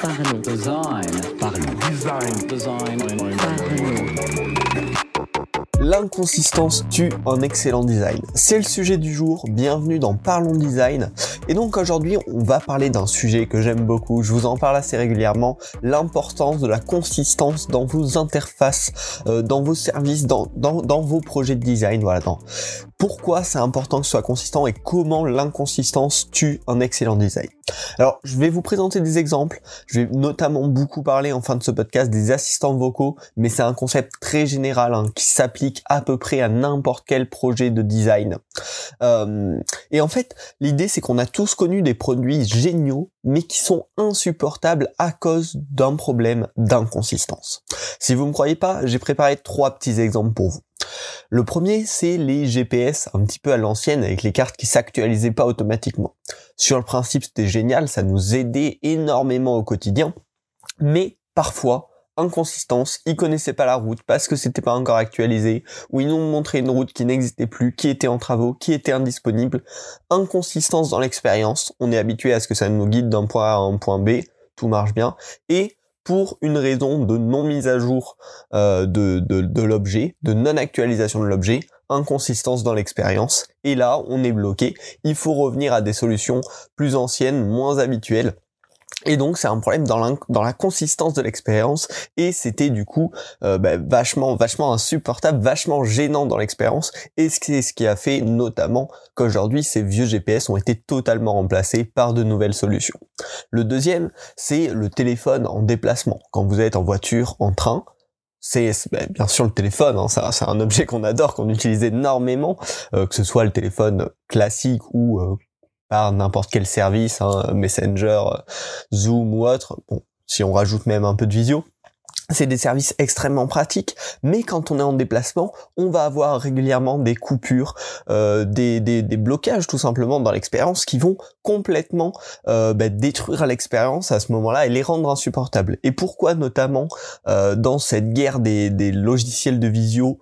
Parlons. Design. Parlons. Design. Design. Parlons. L'inconsistance tue un excellent design. C'est le sujet du jour, bienvenue dans Parlons Design. Et donc aujourd'hui on va parler d'un sujet que j'aime beaucoup, je vous en parle assez régulièrement, l'importance de la consistance dans vos interfaces, euh, dans vos services, dans, dans, dans vos projets de design, voilà. Dans. Pourquoi c'est important que ce soit consistant et comment l'inconsistance tue un excellent design. Alors je vais vous présenter des exemples, je vais notamment beaucoup parler en fin de ce podcast des assistants vocaux, mais c'est un concept très général hein, qui s'applique à peu près à n'importe quel projet de design. Euh, et en fait, l'idée c'est qu'on a tous connu des produits géniaux, mais qui sont insupportables à cause d'un problème d'inconsistance. Si vous me croyez pas, j'ai préparé trois petits exemples pour vous. Le premier, c'est les GPS un petit peu à l'ancienne avec les cartes qui s'actualisaient pas automatiquement. Sur le principe, c'était génial, ça nous aidait énormément au quotidien, mais parfois, inconsistance, ils connaissaient pas la route parce que c'était pas encore actualisé, ou ils nous ont montré une route qui n'existait plus, qui était en travaux, qui était indisponible. Inconsistance dans l'expérience, on est habitué à ce que ça nous guide d'un point A à un point B, tout marche bien, et pour une raison de non mise à jour euh, de, de, de l'objet, de non actualisation de l'objet, inconsistance dans l'expérience, et là on est bloqué, il faut revenir à des solutions plus anciennes, moins habituelles, et donc c'est un problème dans la, dans la consistance de l'expérience et c'était du coup euh, bah, vachement vachement insupportable, vachement gênant dans l'expérience et c'est ce qui a fait notamment qu'aujourd'hui ces vieux GPS ont été totalement remplacés par de nouvelles solutions. Le deuxième c'est le téléphone en déplacement. Quand vous êtes en voiture, en train, c'est bah, bien sûr le téléphone, hein, c'est un objet qu'on adore, qu'on utilise énormément, euh, que ce soit le téléphone classique ou euh, par n'importe quel service, hein, Messenger, Zoom ou autre. Bon, si on rajoute même un peu de visio, c'est des services extrêmement pratiques, mais quand on est en déplacement, on va avoir régulièrement des coupures, euh, des, des, blocages tout simplement dans l'expérience qui vont complètement euh, bah, détruire l'expérience à ce moment-là et les rendre insupportables. Et pourquoi notamment euh, dans cette guerre des, des logiciels de visio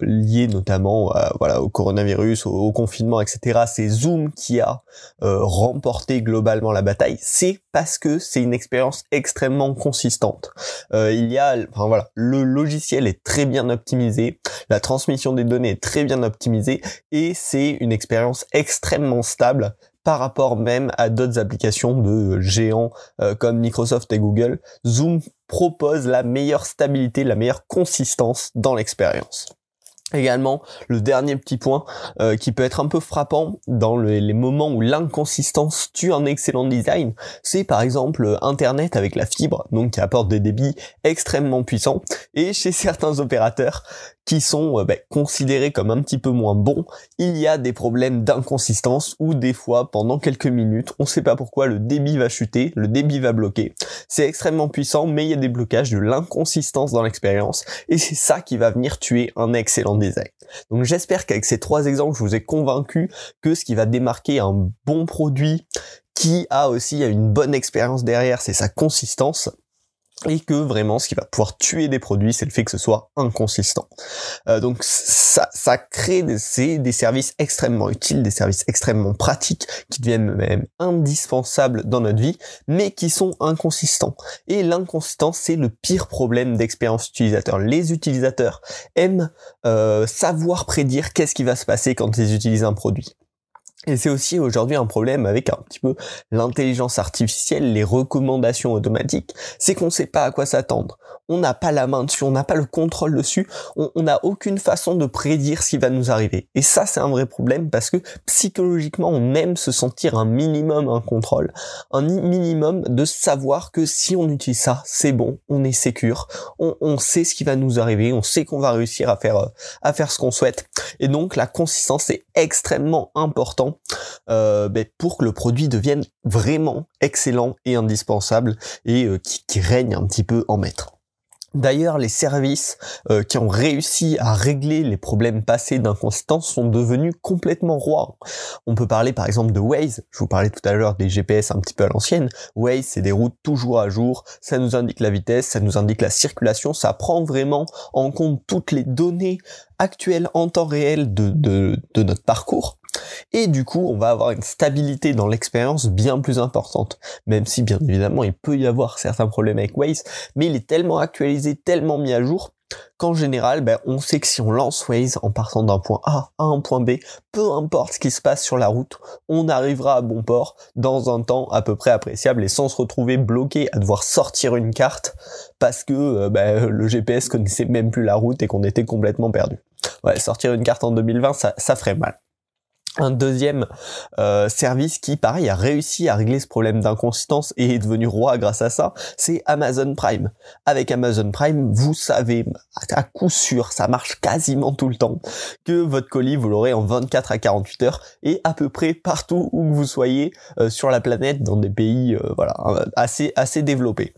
liés notamment voilà, au coronavirus, au, au, confinement, etc., c'est Zoom qui a remporté globalement la bataille, c'est parce que c'est une expérience extrêmement consistante. Euh, il y a enfin voilà, le logiciel est très bien optimisé, la transmission des données est très bien optimisée et c'est une expérience extrêmement stable par rapport même à d'autres applications de géants euh, comme Microsoft et Google. Zoom propose la meilleure stabilité, la meilleure consistance dans l'expérience. Également, le dernier petit point euh, qui peut être un peu frappant dans le, les moments où l'inconsistance tue un excellent design, c'est par exemple Internet avec la fibre, donc qui apporte des débits extrêmement puissants, et chez certains opérateurs qui sont euh, bah, considérés comme un petit peu moins bons, il y a des problèmes d'inconsistance où des fois pendant quelques minutes, on sait pas pourquoi le débit va chuter, le débit va bloquer. C'est extrêmement puissant, mais il y a des blocages, de l'inconsistance dans l'expérience, et c'est ça qui va venir tuer un excellent design. Donc j'espère qu'avec ces trois exemples, je vous ai convaincu que ce qui va démarquer un bon produit qui a aussi une bonne expérience derrière, c'est sa consistance et que vraiment ce qui va pouvoir tuer des produits c'est le fait que ce soit inconsistant. Euh, donc ça, ça crée des, des services extrêmement utiles des services extrêmement pratiques qui deviennent même indispensables dans notre vie mais qui sont inconsistants. Et l'inconsistance c'est le pire problème d'expérience utilisateur. Les utilisateurs aiment euh, savoir prédire qu'est-ce qui va se passer quand ils utilisent un produit et c'est aussi aujourd'hui un problème avec un petit peu l'intelligence artificielle, les recommandations automatiques, c'est qu'on ne sait pas à quoi s'attendre. On n'a pas la main dessus, on n'a pas le contrôle dessus, on n'a aucune façon de prédire ce qui va nous arriver. Et ça, c'est un vrai problème parce que psychologiquement, on aime se sentir un minimum un contrôle, un minimum de savoir que si on utilise ça, c'est bon, on est sécure, on, on, sait ce qui va nous arriver, on sait qu'on va réussir à faire à faire ce qu'on souhaite. Et donc la consistance est extrêmement euh, ben, pour que le produit devienne vraiment excellent et indispensable et euh, qui, règne un petit peu en maître. D'ailleurs, les services euh, qui ont réussi à régler les problèmes passés d'inconsistance sont devenus complètement rois. On peut parler par exemple de Waze. Je vous parlais tout à l'heure des GPS un petit peu à l'ancienne. Waze, c'est des routes toujours à jour. Ça nous indique la vitesse, ça nous indique la circulation. Ça prend vraiment en compte toutes les données actuel en temps réel de, de, de notre parcours. Et du coup, on va avoir une stabilité dans l'expérience bien plus importante. Même si, bien évidemment, il peut y avoir certains problèmes avec Waze, mais il est tellement actualisé, tellement mis à jour, qu'en général, ben, on sait que si on lance Waze en partant d'un point A à un point B, peu importe ce qui se passe sur la route, on arrivera à bon port dans un temps à peu près appréciable et sans se retrouver bloqué à devoir sortir une carte parce que euh, ben, le GPS connaissait même plus la route et qu'on était complètement perdu. Ouais, sortir une carte en 2020, ça, ça ferait mal un deuxième euh, service qui, pareil, a réussi à régler ce problème d'inconsistance et est devenu roi grâce à ça, c'est Amazon Prime. Avec Amazon Prime, vous savez à coup sûr, ça marche quasiment tout le temps, que votre colis, vous l'aurez en 24 à 48 heures et à peu près partout où vous soyez euh, sur la planète, dans des pays euh, voilà assez assez développés.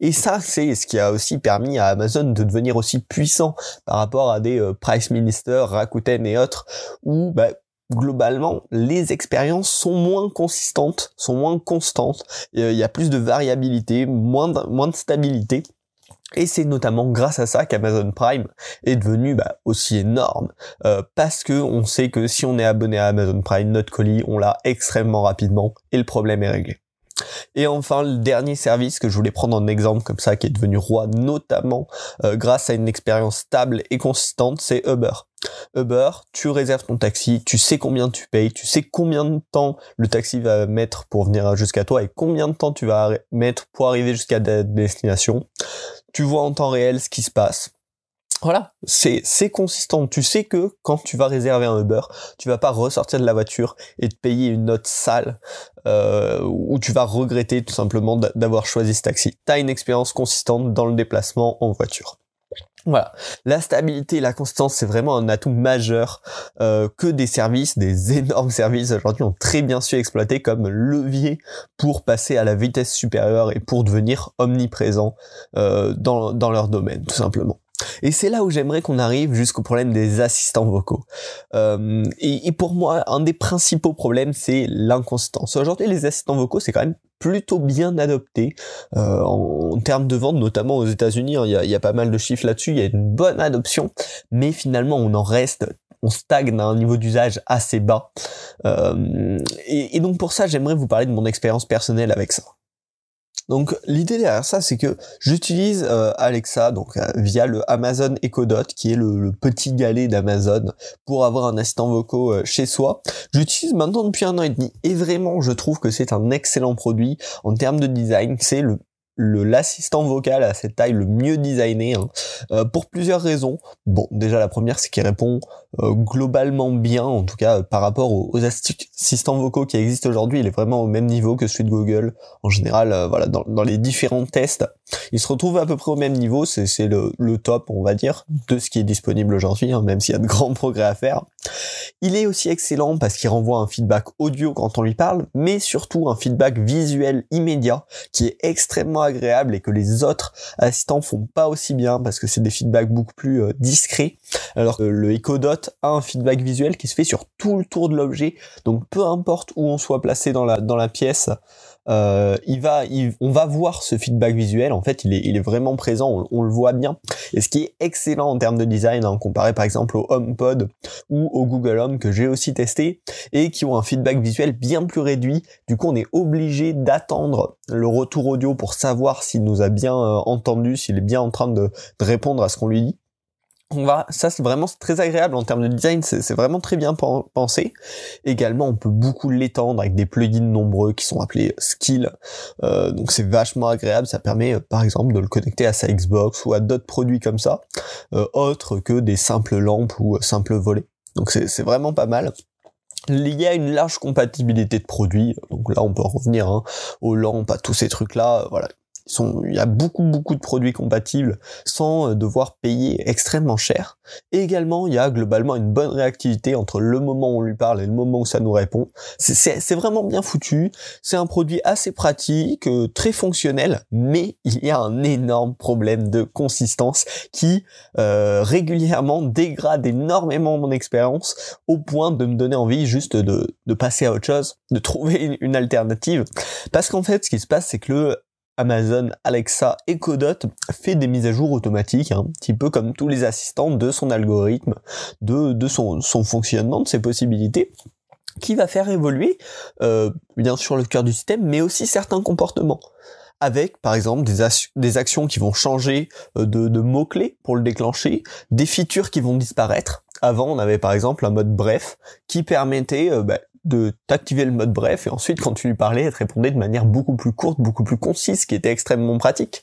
Et ça, c'est ce qui a aussi permis à Amazon de devenir aussi puissant par rapport à des Price Minister, Rakuten et autres, où bah, globalement, les expériences sont moins consistantes, sont moins constantes. Il y a plus de variabilité, moins de, moins de stabilité. Et c'est notamment grâce à ça qu'Amazon Prime est devenu bah, aussi énorme, euh, parce que on sait que si on est abonné à Amazon Prime, notre colis, on l'a extrêmement rapidement et le problème est réglé. Et enfin, le dernier service que je voulais prendre en exemple comme ça, qui est devenu roi notamment euh, grâce à une expérience stable et consistante, c'est Uber. Uber, tu réserves ton taxi, tu sais combien tu payes, tu sais combien de temps le taxi va mettre pour venir jusqu'à toi et combien de temps tu vas mettre pour arriver jusqu'à ta destination. Tu vois en temps réel ce qui se passe. Voilà, c'est consistant. Tu sais que quand tu vas réserver un Uber, tu vas pas ressortir de la voiture et te payer une note sale euh, où tu vas regretter tout simplement d'avoir choisi ce taxi. T'as une expérience consistante dans le déplacement en voiture. Voilà, la stabilité et la constance, c'est vraiment un atout majeur euh, que des services, des énormes services aujourd'hui ont très bien su exploiter comme levier pour passer à la vitesse supérieure et pour devenir omniprésents euh, dans leur domaine, tout simplement. Et c'est là où j'aimerais qu'on arrive jusqu'au problème des assistants vocaux. Euh, et, et, pour moi, un des principaux problèmes, c'est l'inconsistance. Aujourd'hui, les assistants vocaux, c'est quand même plutôt bien adopté euh, en, termes de vente, notamment aux États-Unis. Hein. Il y, a, pas mal de chiffres là-dessus. Il y a une bonne adoption, mais finalement, on en reste on stagne à un niveau d'usage assez bas. Euh, et, et, donc pour ça, j'aimerais vous parler de mon expérience personnelle avec ça. Donc l'idée derrière ça, c'est que j'utilise euh, Alexa donc euh, via le Amazon Echo Dot, qui est le, petit galet d'Amazon pour avoir un assistant vocal euh, chez soi. J'utilise maintenant depuis un an et demi et vraiment je trouve que c'est un excellent produit en termes de design. C'est le l'assistant vocal à cette taille le mieux designé hein, euh, pour plusieurs raisons. Bon, déjà la première c'est qu'il répond euh, globalement bien, en tout cas par rapport aux, assistants vocaux qui existent aujourd'hui, il est vraiment au même niveau que celui de Google. En général, euh, voilà, dans, dans, les différents tests, il se retrouve à peu près au même niveau. C'est le, le, top, on va dire, de ce qui est disponible aujourd'hui, hein, même s'il y a de grands progrès à faire. Il est aussi excellent parce qu'il renvoie un feedback audio quand on lui parle, mais surtout un feedback visuel immédiat qui est extrêmement agréable et que les autres assistants font pas aussi bien parce que c'est des feedbacks beaucoup plus euh, discrets. Alors que le Echo Dot a un feedback visuel qui se fait sur tout le tour de l'objet, donc peu importe où on soit placé dans la, dans la pièce, euh, il va, on va voir ce feedback visuel. En fait, il est, il est vraiment présent. On, le voit bien. Et ce qui est excellent en termes de design, hein, comparé par exemple au HomePod ou au Google Home que j'ai aussi testé et qui ont un feedback visuel bien plus réduit. Du coup, on est obligé d'attendre le retour audio pour savoir s'il nous a bien euh, entendu, s'il est bien en train de répondre à ce qu'on lui dit on va, ça c'est vraiment très agréable en termes de design, c'est vraiment très bien pensé. Également, on peut beaucoup l'étendre avec des plugins nombreux qui sont appelés Skill. Euh, donc c'est vachement agréable, ça permet euh, par exemple de le connecter à sa Xbox ou à d'autres produits comme ça, euh, autres que des simples lampes ou simples volets. Donc c'est vraiment pas mal. Il y a une large compatibilité de produits, donc là on peut revenir hein, aux lampes, à tous ces trucs-là, voilà, il y a beaucoup beaucoup de produits compatibles sans euh, devoir payer extrêmement cher. Et également, il y a globalement une bonne réactivité entre le moment où on lui parle et le moment où ça nous répond. C'est vraiment bien foutu. C'est un produit assez pratique, euh, très fonctionnel, mais il y a un énorme problème de consistance qui euh, régulièrement dégrade énormément mon expérience au point de me donner envie juste de, de passer à autre chose, de trouver une, une alternative. Parce qu'en fait, ce qui se passe, c'est que le Amazon Alexa Echo Dot fait des mises à jour automatiques, hein, un petit peu comme tous les assistants de son algorithme, de, de son, son fonctionnement, de ses possibilités qui va faire évoluer euh, bien sûr le cœur du système, mais aussi certains comportements avec par exemple des, des actions qui vont changer euh, de, de mots-clés pour le déclencher, des features qui vont disparaître. Avant, on avait par exemple un mode bref qui permettait euh, bah, de t'activer le mode bref et ensuite quand tu lui parlais, elle te répondait de manière beaucoup plus courte, beaucoup plus concise, qui était extrêmement pratique.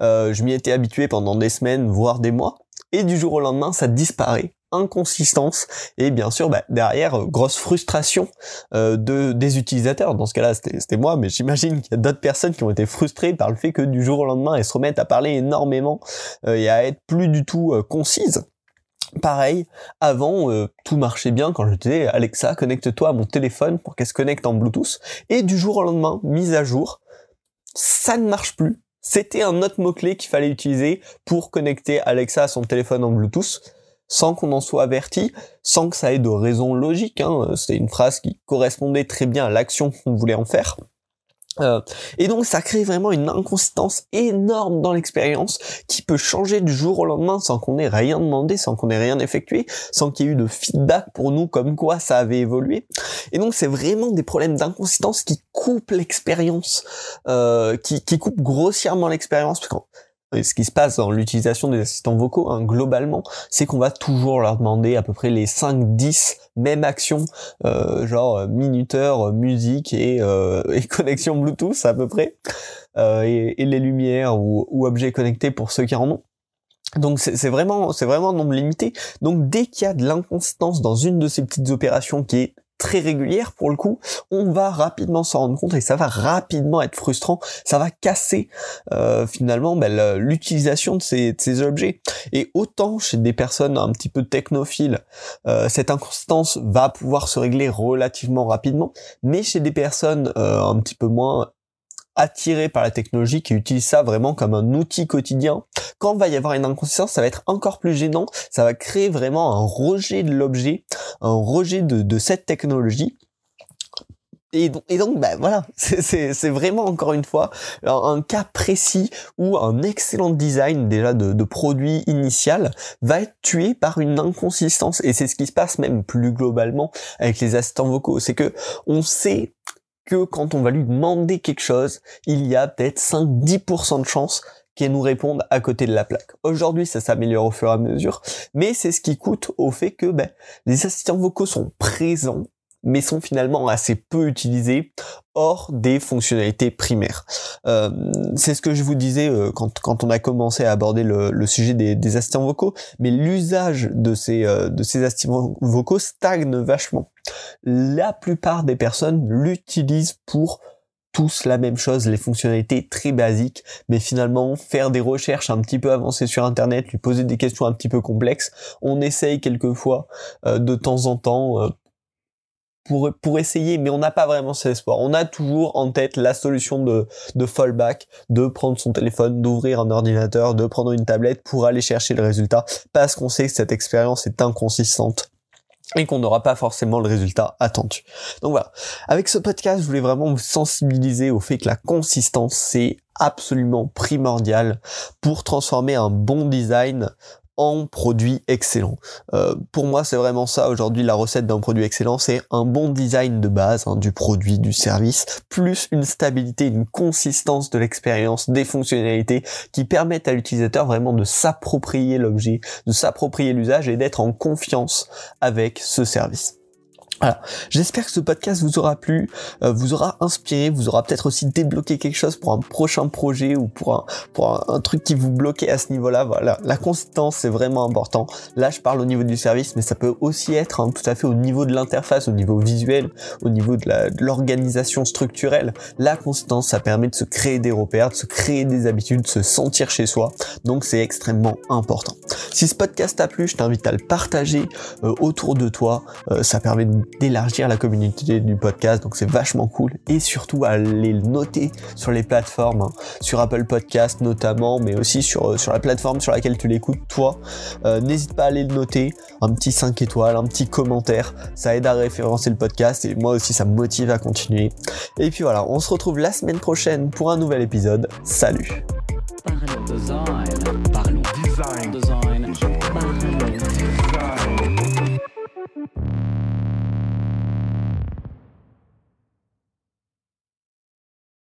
Euh, je m'y étais habitué pendant des semaines, voire des mois, et du jour au lendemain, ça disparaît. Inconsistance. Et bien sûr bah, derrière euh, grosse frustration euh, de des utilisateurs. Dans ce cas-là c'était moi mais j'imagine qu'il y a d'autres personnes qui ont été frustrées par le fait que du jour au lendemain elles se remettent à parler énormément euh, et à être plus du tout concises Pareil, avant, tout marchait bien quand je disais Alexa, connecte-toi à mon téléphone pour qu'elle se connecte en Bluetooth. Et du jour au lendemain, mise à jour, ça ne marche plus. C'était un autre mot-clé qu'il fallait utiliser pour connecter Alexa à son téléphone en Bluetooth sans qu'on en soit averti, sans que ça ait de raison logique. Hein. C'était une phrase qui correspondait très bien à l'action qu'on voulait en faire. Euh, et donc ça crée vraiment une inconsistance énorme dans l'expérience qui peut changer du jour au lendemain sans qu'on ait rien demandé, sans qu'on ait rien effectué, sans qu'il y ait eu de feedback pour nous comme quoi ça avait évolué. Et donc c'est vraiment des problèmes d'inconsistance qui coupent l'expérience, euh, qui, qui coupent grossièrement l'expérience ce qui se passe dans l'utilisation des assistants vocaux, hein, globalement, c'est qu'on va toujours leur demander à peu près les 5-10 mêmes actions, euh, genre euh, minuteur, euh, musique et, et, connexion Bluetooth à peu près, et, et, les lumières ou, ou, objets connectés pour ceux qui en ont. Donc c'est vraiment c'est vraiment un nombre limité. Donc dès qu'il y a de l'inconstance dans une de ces petites opérations qui est très régulière pour le coup, on va rapidement s'en rendre compte et ça va rapidement être frustrant, ça va casser euh, finalement ben, l'utilisation de ces, de ces, objets. Et autant chez des personnes un petit peu technophiles, euh, cette inconstance va pouvoir se régler relativement rapidement, mais chez des personnes euh, un petit peu moins attirés par la technologie, qui utilisent ça vraiment comme un outil quotidien, quand va y avoir une inconsistance, ça va être encore plus gênant, ça va créer vraiment un rejet de l'objet, un rejet de, cette technologie. Et donc, et bah, voilà, c'est vraiment encore une fois un, cas précis où un excellent design déjà de, de, produit initial va être tué par une inconsistance. Et c'est ce qui se passe même plus globalement avec les assistants vocaux. C'est que on sait que quand on va lui demander quelque chose, il y a peut-être 5-10% de chances qu'elle nous réponde à côté de la plaque. Aujourd'hui, ça s'améliore au fur et à mesure, mais c'est ce qui coûte au fait que ben, les assistants vocaux sont présents mais sont finalement assez peu utilisés hors des fonctionnalités primaires. Euh, c'est ce que je vous disais euh, quand, quand on a commencé à aborder le, le sujet des, des, assistants vocaux, mais l'usage de ces, euh, de ces assistants vocaux stagne vachement. La plupart des personnes l'utilisent pour tous la même chose, les fonctionnalités très basiques, mais finalement faire des recherches un petit peu avancées sur Internet, lui poser des questions un petit peu complexes, on essaye quelquefois euh, de temps en temps euh, pour, pour essayer, mais on n'a pas vraiment cet espoir. On a toujours en tête la solution de, de fallback, de prendre son téléphone, d'ouvrir un ordinateur, de prendre une tablette pour aller chercher le résultat, parce qu'on sait que cette expérience est inconsistante et qu'on n'aura pas forcément le résultat attendu. Donc voilà, avec ce podcast, je voulais vraiment vous sensibiliser au fait que la consistance, c'est absolument primordial pour transformer un bon design en produit excellent. Euh, pour moi, c'est vraiment ça aujourd'hui la recette d'un produit excellent, c'est un bon design de base hein, du produit, du service, plus une stabilité, une consistance de l'expérience, des fonctionnalités qui permettent à l'utilisateur vraiment de s'approprier l'objet, de s'approprier l'usage et d'être en confiance avec ce service. Voilà. J'espère que ce podcast vous aura plu, euh, vous aura inspiré, vous aura peut-être aussi débloqué quelque chose pour un prochain projet ou pour un, pour un, truc qui vous bloquait à ce niveau-là. Voilà, la consistance c'est vraiment important. Là, je parle au niveau du service, mais ça peut aussi être hein, tout à fait au niveau de l'interface, au niveau visuel, au niveau de l'organisation structurelle. La consistance, ça permet de se créer des repères, de se créer des habitudes, de se sentir chez soi. Donc, c'est extrêmement important. Si ce podcast t'a plu, je t'invite à le partager euh, autour de toi. Euh, ça permet de d'élargir la communauté du podcast, donc c'est vachement cool. Et surtout à les noter sur les plateformes, hein. sur Apple Podcast notamment, mais aussi sur, euh, sur la plateforme sur laquelle tu l'écoutes toi. Euh, N'hésite pas à aller le noter, un petit 5 étoiles, un petit commentaire, ça aide à référencer le podcast et moi aussi ça me motive à continuer. Et puis voilà, on se retrouve la semaine prochaine pour un nouvel épisode. Salut.